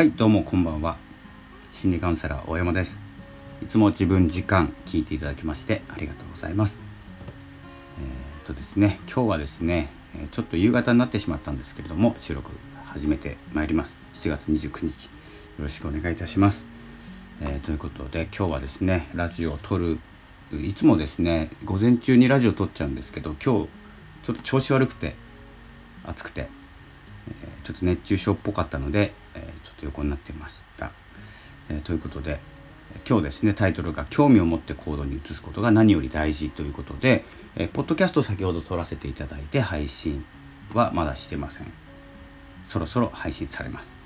はいどうもこんばんは。心理カウンセラー大山です。いつも自分時間聞いていただきましてありがとうございます。えー、っとですね今日はですねちょっと夕方になってしまったんですけれども収録始めてまいります。7月29日よろしくお願いいたします、えー、ということで今日はですねラジオを撮るいつもですね午前中にラジオ撮っちゃうんですけど今日ちょっと調子悪くて暑くてちょっと熱中症っぽかったので、えと横になってました。えということで今日ですねタイトルが「興味を持って行動に移すことが何より大事」ということで、えポッドキャスト先ほど撮らせていただいて配信はまだしてませんそろそろ配信されます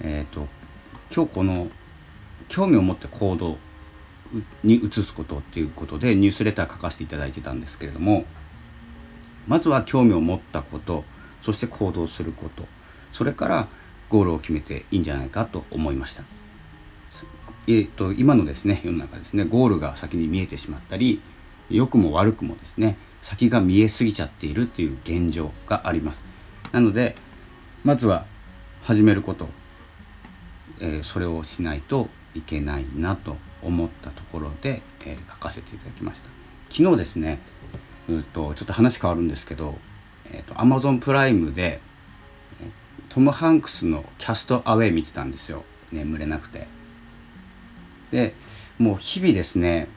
えっ、ー、と今日この興味を持って行動に移すことっていうことでニュースレター書かせていただいてたんですけれどもまずは興味を持ったことそして行動することそれからゴールを決めていいんじゃないかと思いました。えーと、今のですね世の中ですねゴールが先に見えてしまったり良くも悪くもですね先が見えすぎちゃっているっていう現状がありますなのでまずは始めること、えー、それをしないといけないなと思ったところで、えー、書かせていただきました昨日ですねうとちょっと話変わるんですけどえーと、Amazon プライムでトム・ハンクスの「キャスト・アウェイ」見てたんですよ。眠れなくて。でもう日々ですね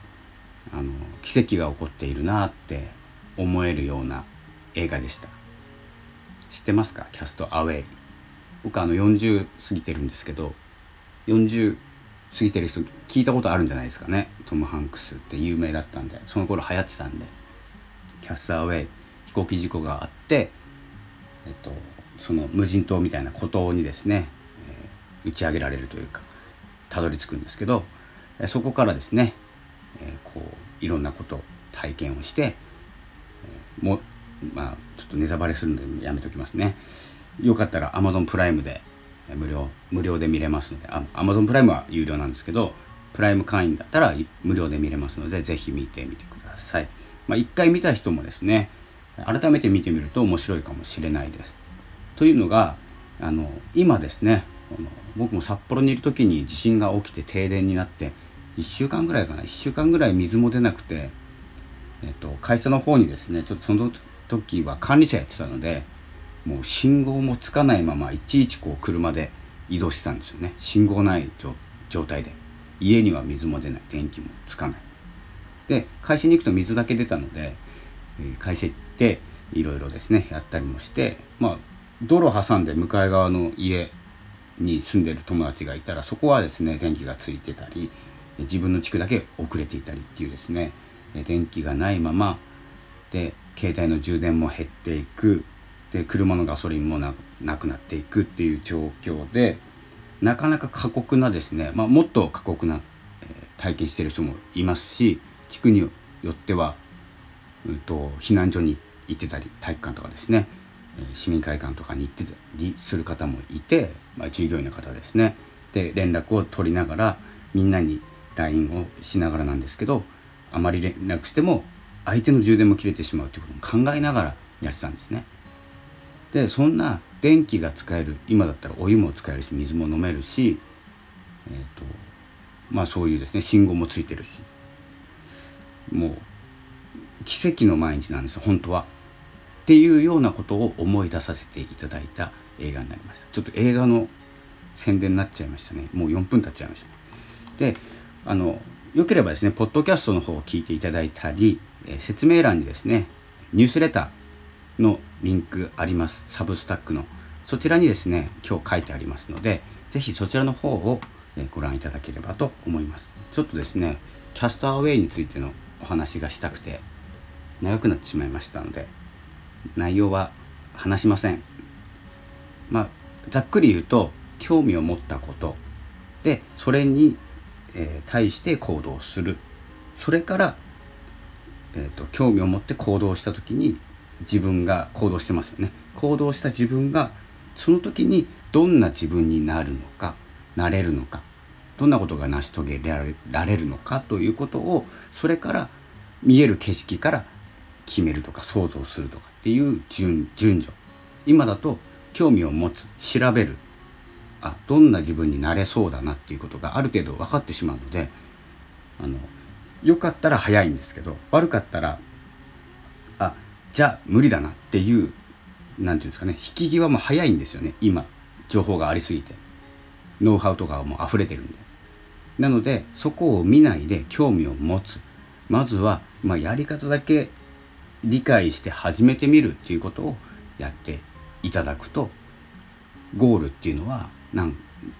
あの奇跡が起こっているなって思えるような映画でした。知ってますか？キャスト・アウェイ。僕あの40過ぎてるんですけど40過ぎてる人聞いたことあるんじゃないですかね？トム・ハンクスって有名だったんで。その頃流行ってたんで。キャスト・アウェイ。飛行機事故があって、えっと、その無人島みたいな孤島にですね、えー、打ち上げられるというかたどり着くんですけど、そこからですね、えー、こういろんなこと体験をして、えー、もまあちょっとネタバレするのでやめときますねよかったら Amazon プライムで無料無料で見れますのであ Amazon プライムは有料なんですけどプライム会員だったら無料で見れますのでぜひ見てみてくださいまあ、1回見た人もですね改めて見てみると面白いかもしれないです。というのがあの今ですね僕も札幌にいる時に地震が起きて停電になって1週間ぐらいかな1週間ぐらい水も出なくて、えっと、会社の方にですねちょっとその時は管理者やってたのでもう信号もつかないままいちいちこう車で移動してたんですよね。信号ない状態で。家には水も出ない。電気もつかない。で会社に行くと水だけ出たので会社行っていろいろですねやったりもしてまあ道路挟んで向かい側の家に住んでる友達がいたらそこはですね電気がついてたり自分の地区だけ遅れていたりっていうですね電気がないままで携帯の充電も減っていく。で車のガソリンもなくなっていくっていう状況でなかなか過酷なですね、まあ、もっと過酷な、え体験してる人もいますし地区によってはうんと、避難所に行ってたり体育館とかですね市民会館とかに行ってたりする方もいて、まあ、従業員の方ですねで連絡を取りながらみんなに LINE をしながらなんですけどあまり連絡しても相手の充電も切れてしまうということも考えながらやってたんですね。でそんな電気が使える今だったらお湯も使えるし水も飲めるし、えーとまあ、そういうですね信号もついてるしもう奇跡の毎日なんです本当は。っていうようなことを思い出させていただいた映画になりました。ちょっと映画の宣伝になっちゃいましたね。もう4分経っちゃいました、で、あの、よければですね、ポッドキャストの方を聞いていただいたり、えー、説明欄にですね、ニュースレターのリンクあります。サブスタックの。そちらにですね、今日書いてありますので、ぜひそちらの方をご覧いただければと思います。ちょっとですね、キャストアウェイについてのお話がしたくて、長くなってしまいましたので内容は話しません。まあざっくり言うと興味を持ったこと。でそれに、えー、対して行動する。それから、えーと、興味を持って行動した時に自分が行動してますよね。行動した自分がその時にどんな自分になるのかなれるのかどんなことが成し遂げられるのかということをそれから見える景色から決めるとか想像するとかっていう順順序。今だと興味を持つ調べる。あどんな自分になれそうだなっていうことがある程度分かってしまうのであの良かったら早いんですけど悪かったらあじゃあ無理だなっていう何て言うんですかね引き際も早いんですよね。今情報がありすぎて。ノウハウとかはもう溢れてるんで。なのでそこを見ないで興味を持つ。まずは、まあ、やり方だけ理解して始めてみるっていうことをやっていただくとゴールっていうのはなん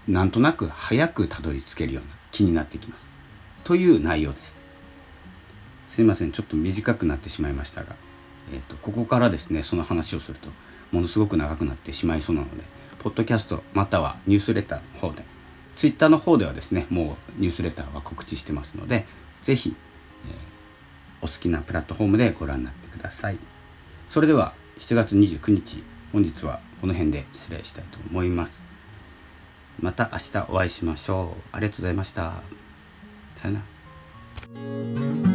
なんとなく早くたどり着けるような気になってきます。という内容です。すいませんちょっと短くなってしまいましたが、えーと、ここからですねその話をするとものすごく長くなってしまいそうなのでポッドキャストまたはニュースレターの方でツイッターの方ではですねもうニュースレターは告知してますので是非、お好きなプラットフォームでご覧になってください。それでは7月29日本日はこの辺で失礼したいと思います。また明日お会いしましょう。ありがとうございました。さよなら。